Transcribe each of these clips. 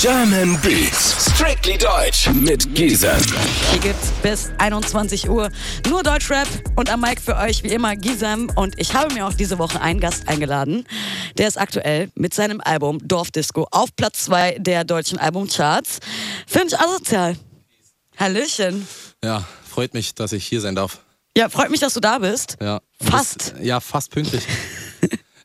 German Beats, strictly deutsch mit Gisem. Hier gibt's bis 21 Uhr nur Deutschrap und am Mic für euch wie immer Gisem und ich habe mir auch diese Woche einen Gast eingeladen. Der ist aktuell mit seinem Album Dorfdisco auf Platz 2 der deutschen Albumcharts. Finde ich asozial. Hallöchen. Ja, freut mich, dass ich hier sein darf. Ja, freut mich, dass du da bist. Ja. Fast. Das, ja, fast pünktlich.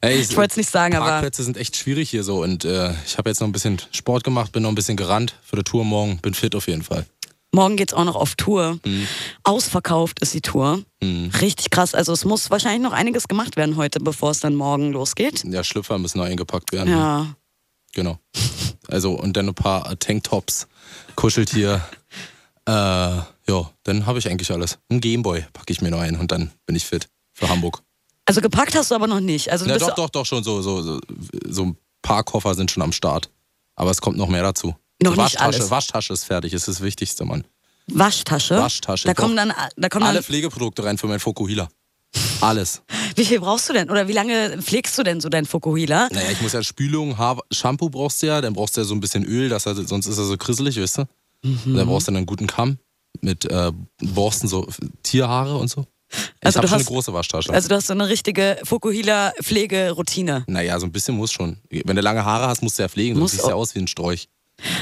Ey, Ich wollte es nicht sagen, aber Parkplätze sind echt schwierig hier so und äh, ich habe jetzt noch ein bisschen Sport gemacht, bin noch ein bisschen gerannt für die Tour morgen, bin fit auf jeden Fall. morgen geht's auch noch auf Tour. Ausverkauft ist die Tour. Mhm. Richtig krass. Also es muss wahrscheinlich noch einiges gemacht werden heute, bevor es dann morgen losgeht. Ja, Schlüpfer müssen noch eingepackt werden. Ja. Genau. Also und dann ein paar Tanktops, Kuscheltier. Äh, ja, dann habe ich eigentlich alles. Ein Gameboy packe ich mir noch ein und dann bin ich fit für Hamburg. Also gepackt hast du aber noch nicht. Also du Ja, bist doch, doch, doch schon so, so, so, so ein paar Koffer sind schon am Start. Aber es kommt noch mehr dazu. Noch so nicht Waschtasche, alles. Waschtasche ist fertig, ist das Wichtigste, Mann. Waschtasche. Waschtasche, Da doch. kommen dann, da kommen Alle dann, Pflegeprodukte rein für mein Fokuhila. Alles. wie viel brauchst du denn? Oder wie lange pflegst du denn so dein Fukuhila? Naja, ich muss ja Spülung, Haar, Shampoo brauchst du ja, dann brauchst du ja so ein bisschen Öl, das, hat- sonst ist er so krisselig, weißt du? Mhm. Dann brauchst du dann einen guten Kamm mit äh, Borsten, so Tierhaare und so. Ich Also hab du schon hast- eine große Waschtasche. Also du hast so eine richtige Fukuhila-Pflegeroutine. naja, so ein bisschen muss schon. Wenn du lange Haare hast, musst du ja pflegen, sonst siehst du ja aus wie ein Sträuch.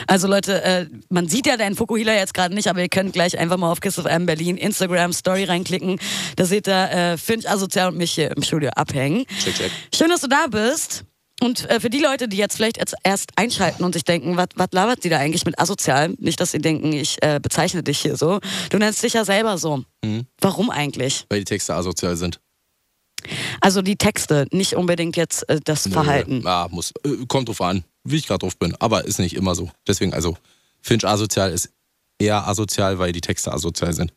Also Leute, äh, man sieht ja deinen Fukuhila jetzt gerade nicht, aber ihr könnt gleich einfach mal auf Kiss of M Berlin Instagram Story reinklicken. Da seht ihr äh, Finch Asozial und mich hier im Studio abhängen. Check, check. Schön, dass du da bist. Und äh, für die Leute, die jetzt vielleicht jetzt erst einschalten und sich denken, was labert sie da eigentlich mit asozial? Nicht, dass sie denken, ich äh, bezeichne dich hier so. Du nennst dich ja selber so. Mhm. Warum eigentlich? Weil die Texte asozial sind. Also die Texte, nicht unbedingt jetzt äh, das Verhalten. Nö, Ja, muss. Äh, kommt drauf an, wie ich gerade drauf bin. Aber ist nicht immer so. Deswegen, also, Finch asozial ist eher asozial, weil die Texte asozial sind.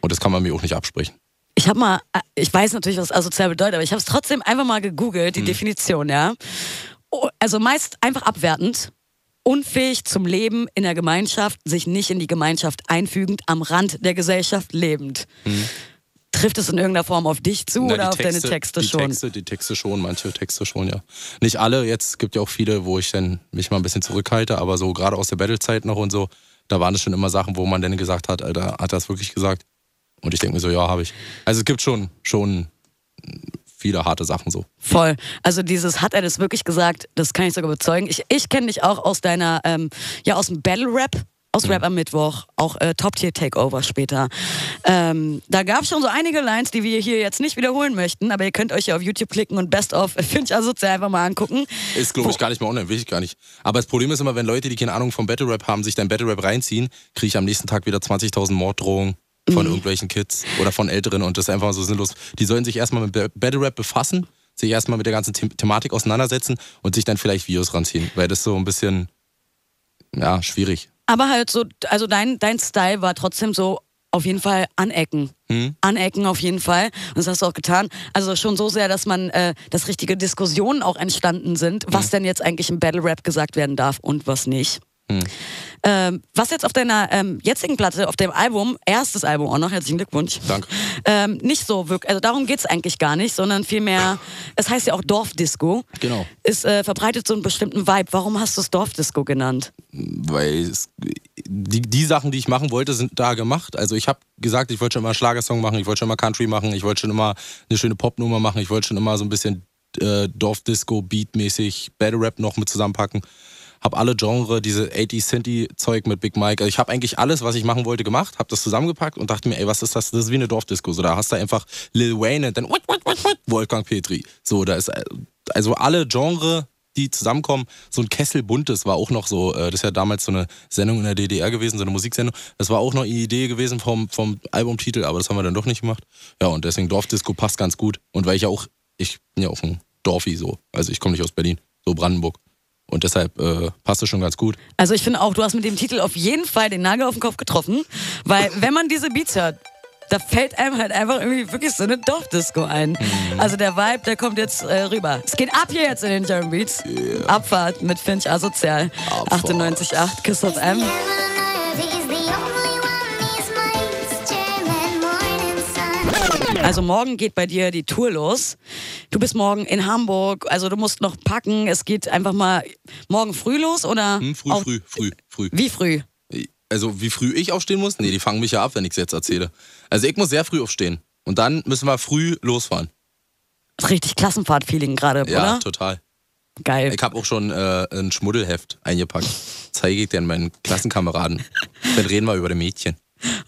Und das kann man mir auch nicht absprechen. Ich habe mal, äh, ich weiß natürlich, was asozial bedeutet, aber ich habe es trotzdem einfach mal gegoogelt, Mhm. die Definition, ja. Oh, Also meist einfach abwertend. Unfähig zum Leben in der Gemeinschaft, sich nicht in die Gemeinschaft einfügend, am Rand der Gesellschaft lebend. Trifft es in irgendeiner Form auf dich zu Mhm. Na, oder auf deine Texte die schon? Texte, die Texte schon, manche Texte schon, ja. Nicht alle, jetzt gibt ja auch viele, wo ich dann mich mal ein bisschen zurückhalte, aber so gerade aus der Battle-Zeit noch und so, da waren es schon immer Sachen, wo man dann gesagt hat, Alter, hat er das wirklich gesagt? Und ich denke mir so, ja, habe ich. Also es gibt schon, schon viele harte Sachen so. Voll. Also dieses, hat er das wirklich gesagt, das kann ich sogar bezeugen. Ich, ich kenne dich auch aus deiner, ähm, ja aus dem Battle-Rap, aus Rap am Mittwoch, auch äh, Top-Tier-Takeover später. Ähm, da gab es schon so einige Lines, die wir hier jetzt nicht wiederholen möchten, aber ihr könnt euch ja auf YouTube klicken und Best of Finch Asozial einfach mal angucken. Ist, glaube ich, gar nicht mehr online, will ich gar nicht. Aber das Problem ist immer, wenn Leute, die keine Ahnung vom Battle Rap haben, sich dann Battle Rap reinziehen, kriege ich am nächsten Tag wieder 20.000 Morddrohungen von Mhm. irgendwelchen Kids oder von Älteren und das ist einfach so sinnlos. Die sollen sich erstmal mit Ba- Battle Rap befassen, sich erstmal mit der ganzen The Thematik auseinandersetzen und sich dann vielleicht Videos ranziehen, weil das so ein bisschen, ja, schwierig. Aber halt so, also dein, dein Style war trotzdem so auf jeden Fall anecken. Hm? Anecken auf jeden Fall. Und das hast du auch getan. Also schon so sehr, dass man, äh, dass richtige Diskussionen auch entstanden sind, was denn jetzt eigentlich im Battle Rap gesagt werden darf und was nicht. Hm. Ähm, was jetzt auf deiner ähm, jetzigen Platte, auf dem Album, erstes Album auch noch, herzlichen Glückwunsch. Danke. Ähm, nicht so wirklich, also darum geht's eigentlich gar nicht, sondern vielmehr, es heißt ja auch Dorfdisco. Genau. Es äh, verbreitet so einen bestimmten Vibe. Warum hast du es Dorfdisco genannt? weil es, die, die Sachen, die ich machen wollte, sind da gemacht. Also ich habe gesagt, ich wollte schon immer einen Schlagersong machen, ich wollte schon immer Country machen, ich wollte schon immer eine schöne Popnummer machen, ich wollte schon immer so ein bisschen äh, Dorfdisco, Beatmäßig, Battle Rap noch mit zusammenpacken. Hab alle Genre, diese 80 Centy Zeug mit Big Mike. Also ich habe eigentlich alles, was ich machen wollte, gemacht, habe das zusammengepackt und dachte mir, ey, was ist das? Das ist wie eine Dorfdisco. So, da hast du einfach Lil Wayne und dann what, what, what, what, Wolfgang Petri. So, da ist äh, also alle Genre, die zusammenkommen. So ein Kessel Buntes war auch noch so, äh, das ist ja damals so eine Sendung in der DDR gewesen, so eine Musiksendung. Das war auch noch eine Idee gewesen vom, vom Albumtitel, aber das haben wir dann doch nicht gemacht. Ja, und deswegen Dorfdisco passt ganz gut. Und weil ich ja auch, ich bin ja auch ein Dorfi so. Also ich komme nicht aus Berlin, so Brandenburg. Und deshalb äh, passt es schon ganz gut. Also ich finde auch, du hast mit dem Titel auf jeden Fall den Nagel auf den Kopf getroffen, weil wenn man diese Beats hört, da fällt einem halt einfach irgendwie wirklich so eine Dorfdisco ein. Mhm. Also der Vibe, der kommt jetzt äh, rüber. Es geht ab hier jetzt in den German Beats. Abfahrt mit Finch Asozial. Abfahrt. 98.8 Kiss of M. Also morgen geht bei dir die Tour los. Du bist morgen in Hamburg, also du musst noch packen, es geht einfach mal morgen früh los oder? Hm, früh, früh, früh, früh. Wie früh? Also wie früh ich aufstehen muss? Nee, die fangen mich ja ab, wenn ich es jetzt erzähle. Also ich muss sehr früh aufstehen. Und dann müssen wir früh losfahren. Richtig Klassenfahrt-Feeling gerade, Ja, oder? total. Geil. Ich habe auch schon äh, ein Schmuddelheft eingepackt. Zeige ich den meinen Klassenkameraden. Dann reden wir über die Mädchen.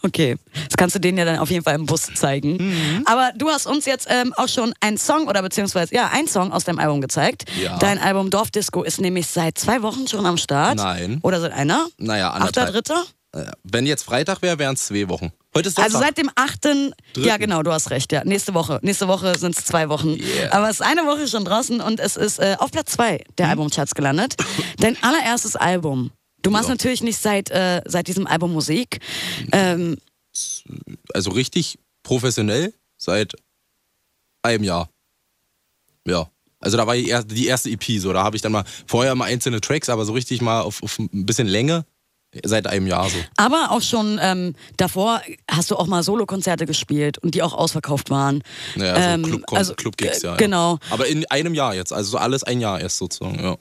Okay, das kannst du denen ja dann auf jeden Fall im Bus zeigen. Mhm. Aber du hast uns jetzt ähm, auch schon einen Song oder beziehungsweise ja, einen Song aus deinem Album gezeigt. Ja. Dein Album Dorfdisco ist nämlich seit zwei Wochen schon am Start. Nein. Oder seit einer? Naja, Achter, anderthalb. dritter? Äh, Wenn jetzt Freitag wäre, wären es zwei Wochen. Heute ist Sonntag. Also seit dem 8. Ja, genau, du hast recht. Ja, nächste Woche. Nächste Woche sind es zwei Wochen. Yeah. Aber es ist eine Woche schon draußen und es ist äh, auf Platz zwei der Hm? Albumcharts gelandet. Dein allererstes Album. Du machst Ja. natürlich nicht seit, äh, seit diesem Album Musik. Ähm, also richtig professionell seit einem Jahr. Ja. Also da war die erste, EP so. Da habe ich dann mal vorher mal einzelne Tracks, aber so richtig mal auf, auf ein bisschen Länge seit einem Jahr so. Aber auch schon ähm, davor hast du auch mal Solokonzerte gespielt und die auch ausverkauft waren. Naja, so Ähm, Club, also, äh, ja, ja. genau. Aber in einem Jahr jetzt. Also so alles ein Jahr erst sozusagen, ja.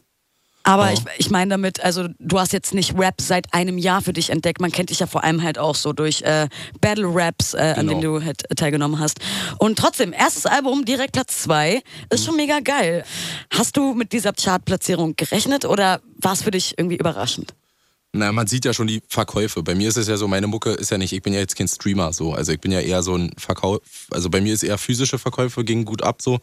Aber Ja. ich, ich meine damit, also du hast jetzt nicht Rap seit einem Jahr für dich entdeckt. Man kennt dich ja vor allem halt auch so durch äh, Battle Raps, äh, an denen Genau. du halt teilgenommen hast. Und trotzdem, erstes Album, direkt Platz zwei, ist schon mega geil. Hast du mit dieser Chartplatzierung gerechnet oder war es für dich irgendwie überraschend? Na, man sieht ja schon die Verkäufe. Bei mir ist es ja so, meine Mucke ist ja nicht, ich bin ja jetzt kein Streamer so. Also ich bin ja eher so ein Verkauf, also bei mir ist eher physische Verkäufe, gingen gut ab so.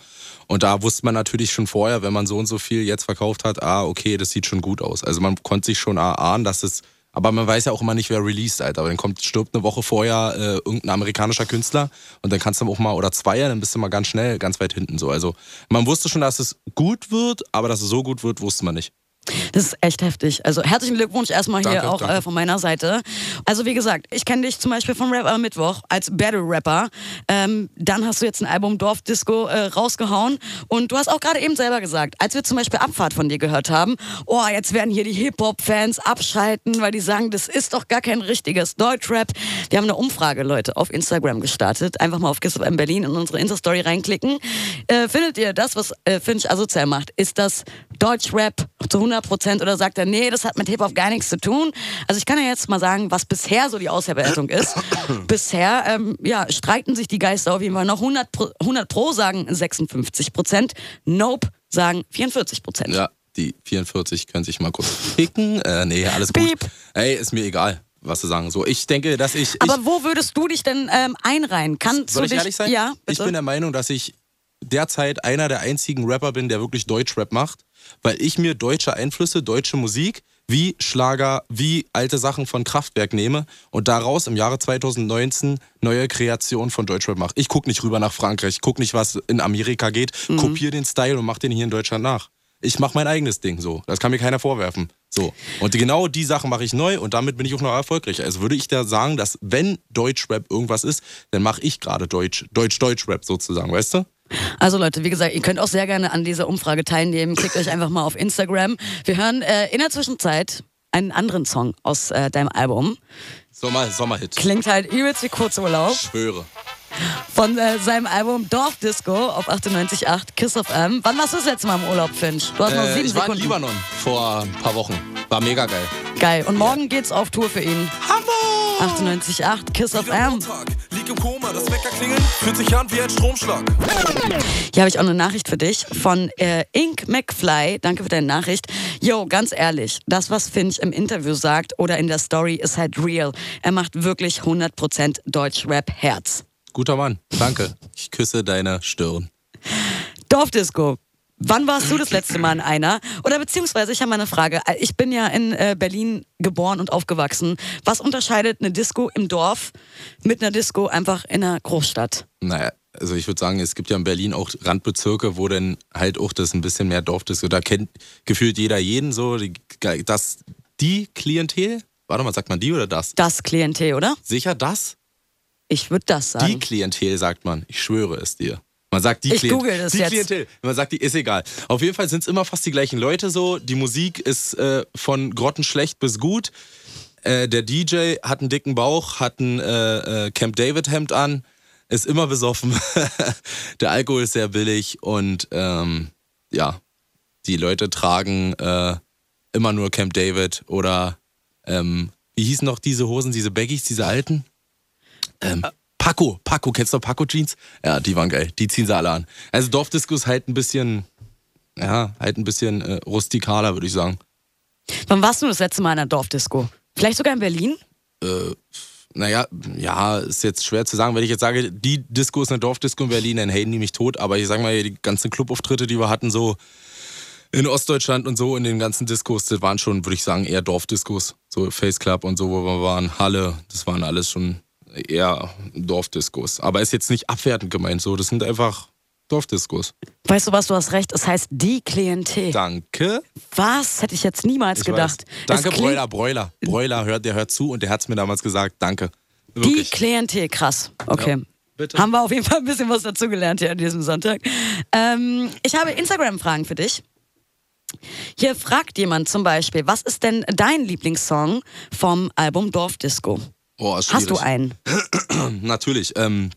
Und da wusste man natürlich schon vorher, wenn man so und so viel jetzt verkauft hat, ah, okay, das sieht schon gut aus. Also man konnte sich schon ahnen, dass es, aber man weiß ja auch immer nicht, wer released, Alter. Aber dann kommt, stirbt eine Woche vorher äh, irgendein amerikanischer Künstler und dann kannst du auch mal, oder zwei, dann bist du mal ganz schnell, ganz weit hinten so. Also man wusste schon, dass es gut wird, aber dass es so gut wird, wusste man nicht. Das ist echt heftig. Also herzlichen Glückwunsch erstmal hier Danke, auch danke. Äh, von meiner Seite. Also wie gesagt, ich kenne dich zum Beispiel vom Rap am Mittwoch als Battle Rapper. Ähm, dann hast du jetzt ein Album Dorf Disco äh, rausgehauen und du hast auch gerade eben selber gesagt, als wir zum Beispiel Abfahrt von dir gehört haben, oh jetzt werden hier die Hip-Hop-Fans abschalten, weil die sagen, das ist doch gar kein richtiges Deutschrap. Wir haben eine Umfrage, Leute, auf Instagram gestartet. Einfach mal auf Kiss FM Berlin in unsere Insta-Story reinklicken. Äh, findet ihr das, was äh, Finch asozial macht? Ist das Deutschrap zu 100 Prozent oder sagt er, nee, das hat mit Hip-Hop gar nichts zu tun? Also ich kann ja jetzt mal sagen, was bisher so die Auswertung ist. bisher, ähm, ja, streiten sich die Geister auf jeden Fall noch 100 Pro, 100 Pro sagen 56 Prozent, Nope sagen 44 Prozent. Ja, die 44 können sich mal kurz picken. Äh, nee, alles gut. Piep. Ey, ist mir egal, was sie sagen. So, ich denke, dass ich. Aber ich, wo würdest du dich denn ähm, einreihen? Kannst soll du ich dich, ehrlich sein? Ja, ich bitte. bin der Meinung, dass ich derzeit einer der einzigen Rapper bin, der wirklich Deutschrap macht, weil ich mir deutsche Einflüsse, deutsche Musik, wie Schlager, wie alte Sachen von Kraftwerk nehme und daraus im Jahre 2019 neue Kreationen von Deutschrap mache. Ich gucke nicht rüber nach Frankreich, ich gucke nicht, was in Amerika geht, Mhm. kopiere den Style und mache den hier in Deutschland nach. Ich mache mein eigenes Ding so. Das kann mir keiner vorwerfen. So. Und genau die Sachen mache ich neu und damit bin ich auch noch erfolgreich. Also würde ich da sagen, dass wenn Deutschrap irgendwas ist, dann mache ich gerade Deutsch, Deutsch-Deutsch-Rap sozusagen, weißt du? Also Leute, wie gesagt, ihr könnt auch sehr gerne an dieser Umfrage teilnehmen. Klickt euch einfach mal auf Instagram. Wir hören äh, in der Zwischenzeit einen anderen Song aus äh, deinem Album. Sommer, Sommerhit. Klingt halt übelst wie Kurzurlaub. Schwöre. Von äh, seinem Album Dorfdisco auf 98.8 Kiss of M. Wann warst du das letzte Mal im Urlaub, Finch? Du hast noch Äh, sieben ich war in Sekunden. Libanon vor ein paar Wochen. War mega geil. Geil. Und morgen geht's auf Tour für ihn. Hamburg! 98.8 Kiss of M. Montag, lieg im Koma, das Wecker klingeln, fühlt sich an wie ein Stromschlag. Hier habe ich auch eine Nachricht für dich von äh, Ink McFly. Danke für deine Nachricht. Yo, ganz ehrlich, das, was Finch im Interview sagt oder in der Story, ist halt real. Er macht wirklich 100% Deutschrap-Herz. Guter Mann. Danke. Ich küsse deine Stirn. Dorfdisco. Wann warst du das letzte Mal in einer? Oder beziehungsweise, ich habe mal eine Frage. Ich bin ja in äh, Berlin geboren und aufgewachsen. Was unterscheidet eine Disco im Dorf mit einer Disco einfach in einer Großstadt? Naja, also ich würde sagen, es gibt ja in Berlin auch Randbezirke, wo dann halt auch das ein bisschen mehr Dorf ist. Da kennt gefühlt jeder jeden so. Das, die Klientel, warte mal, sagt man die oder das? Das Klientel, oder? Sicher das? Ich würde das sagen. Die Klientel sagt man. Ich schwöre es dir. Man sagt die Ich Klient- google das die jetzt. Klientel. Man sagt die, ist egal. Auf jeden Fall sind es immer fast die gleichen Leute so. Die Musik ist äh, von grottenschlecht bis gut. Äh, der DJ hat einen dicken Bauch, hat ein äh, äh, Camp David Hemd an. ist immer besoffen. Der Alkohol ist sehr billig und ähm, ja, die Leute tragen äh, immer nur Camp David oder ähm, wie hießen noch diese Hosen, diese Baggies, diese alten? Ähm, Paco, Paco, kennst du Paco Jeans? Ja, die waren geil. Die ziehen sie alle an. Also Dorfdisco ist halt ein bisschen, ja, halt ein bisschen äh, rustikaler, würde ich sagen. Wann warst du das letzte Mal in einer Dorfdisco? Vielleicht sogar in Berlin? Äh, naja, ja, ist jetzt schwer zu sagen. Wenn ich jetzt sage, die Disco ist eine Dorfdisco in Berlin, dann haten die mich tot. Aber ich sag mal, die ganzen Clubauftritte, die wir hatten, so in Ostdeutschland und so, in den ganzen Diskos, das waren schon, würde ich sagen, eher Dorfdiskos. So Face Club und so, wo wir waren, Halle, das waren alles schon eher Dorfdiskos. Aber ist jetzt nicht abwertend gemeint, so, das sind einfach Dorfdiskos. Weißt du was, du hast recht, es heißt die Klientel. Danke. Was? Hätte ich jetzt niemals Ich gedacht. Weiß. Danke, Es Broiler, Broiler. Broiler hört, der hört zu und der hat's mir damals gesagt. Danke. Die Wirklich. Klientel, krass. Okay. Ja, bitte. Haben wir auf jeden Fall ein bisschen was dazugelernt hier an diesem Sonntag. Ähm, ich habe Instagram-Fragen für dich. Hier fragt jemand zum Beispiel, was ist denn dein Lieblingssong vom Album Dorfdisco? Ist Hast du einen? Natürlich. Ähm,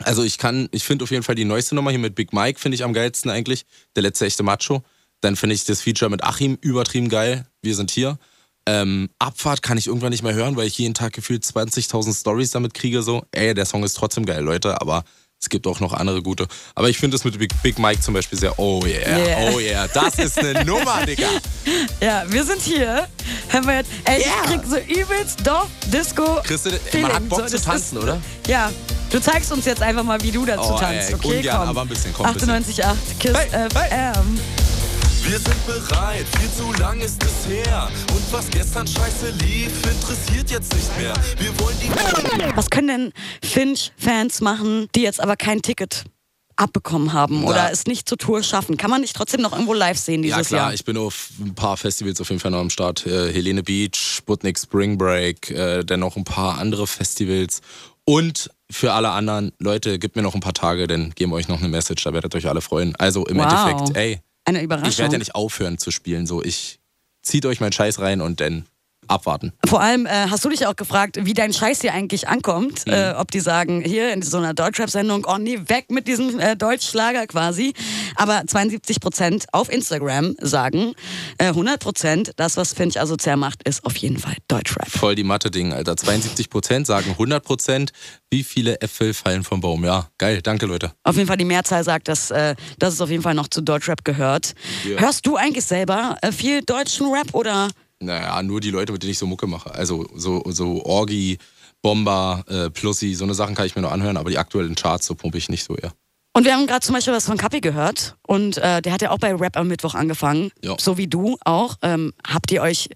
also ich kann, ich finde auf jeden Fall die neueste Nummer hier mit Big Mike finde ich am geilsten eigentlich. Der letzte echte Macho. Dann finde ich das Feature mit Achim übertrieben geil. Wir sind hier. Ähm, Abfahrt kann ich irgendwann nicht mehr hören, weil ich jeden Tag gefühlt 20.000 Stories damit kriege. So, ey, der Song ist trotzdem geil, Leute, aber es gibt auch noch andere gute. Aber ich finde das mit Big, Big Mike zum Beispiel sehr, oh yeah, Yeah. oh yeah, das ist eine Nummer, Digga. Ja, wir sind hier. Hören wir jetzt. Ey, Yeah. ich krieg so übelst Dorf-Disco. Christi, man Feeling. hat Bock So, zu tanzen, ist- oder? Ja, du zeigst uns jetzt einfach mal, wie du dazu Oh, tanzt. ey, okay, ungern, komm. aber ein bisschen, komm, ein bisschen. 98,8 Kiss Hey, FM. Wir sind bereit, viel zu lang ist es her. Und was gestern scheiße lief, interessiert jetzt nicht mehr. Wir wollen die Was können denn Finch-Fans machen, die jetzt aber kein Ticket abbekommen haben Na. oder es nicht zur Tour schaffen? Kann man nicht trotzdem noch irgendwo live sehen Ja dieses klar, Jahr? ich bin auf ein paar Festivals auf jeden Fall noch am Start. Äh, Helene Beach, Sputnik Spring Break, äh, dann noch ein paar andere Festivals. Und für alle anderen, Leute, gebt mir noch ein paar Tage, dann geben wir euch noch eine Message, da werdet ihr euch alle freuen. Also im Wow. Endeffekt, ey, Eine ich Überraschung. werde ja nicht aufhören zu spielen. So, ich zieht euch meinen Scheiß rein und dann abwarten. Vor allem äh, hast du dich auch gefragt, wie dein Scheiß hier eigentlich ankommt. Mhm. Äh, ob die sagen, hier in so einer Deutschrap-Sendung, oh nee, weg mit diesem äh, Deutschschlager quasi. Aber 72 Prozent auf Instagram sagen, äh, 100 Prozent, das, was Finch asozial macht, ist auf jeden Fall Deutschrap. Voll die Mathe-Ding, Alter. 72 Prozent sagen 100 Prozent. Wie viele Äpfel fallen vom Baum? Ja, geil. Danke, Leute. Auf jeden Fall die Mehrzahl sagt, dass, äh, dass es auf jeden Fall noch zu Deutschrap gehört. Ja. Hörst du eigentlich selber äh, viel deutschen Rap oder? Naja, nur die Leute, mit denen ich so Mucke mache. Also so, so Orgi, Bomber, äh, Plussi, so eine Sachen kann ich mir noch anhören, aber die aktuellen Charts, so pumpe ich nicht so eher. Und wir haben gerade zum Beispiel was von Kapi gehört und äh, der hat ja auch bei Rap am Mittwoch angefangen, Ja. so wie du auch. Ähm, habt ihr euch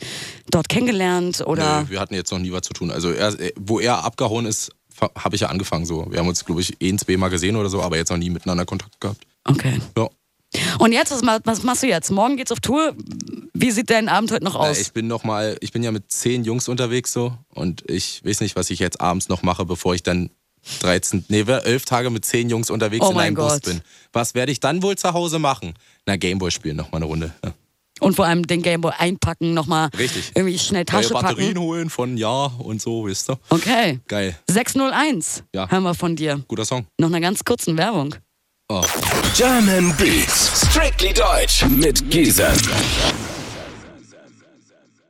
dort kennengelernt oder? Nö, wir hatten jetzt noch nie was zu tun. Also er, wo er abgehauen ist, habe ich ja angefangen so. Wir haben uns, glaube ich, eh ein, zwei Mal gesehen oder so, aber jetzt noch nie miteinander Kontakt gehabt. Okay. Ja. Und jetzt, was, ma- was machst du jetzt? Morgen geht's auf Tour. Wie sieht dein Abend heute noch aus? Ich bin noch mal, ich bin ja mit zehn Jungs unterwegs so und ich weiß nicht, was ich jetzt abends noch mache, bevor ich dann 13, nee, elf Tage mit zehn Jungs unterwegs Oh in einem Bus Gott. bin. Was werde ich dann wohl zu Hause machen? Na, Gameboy spielen noch mal eine Runde. Ja. Und vor allem den Gameboy einpacken, nochmal Richtig. irgendwie schnell Neue Tasche Batterien packen. holen von Ja und so, wisst ihr? Okay. Geil. 601 Ja. hören wir von dir. Guter Song. Noch eine ganz kurzen Werbung. German Beats. Strictly Deutsch mit Giesen.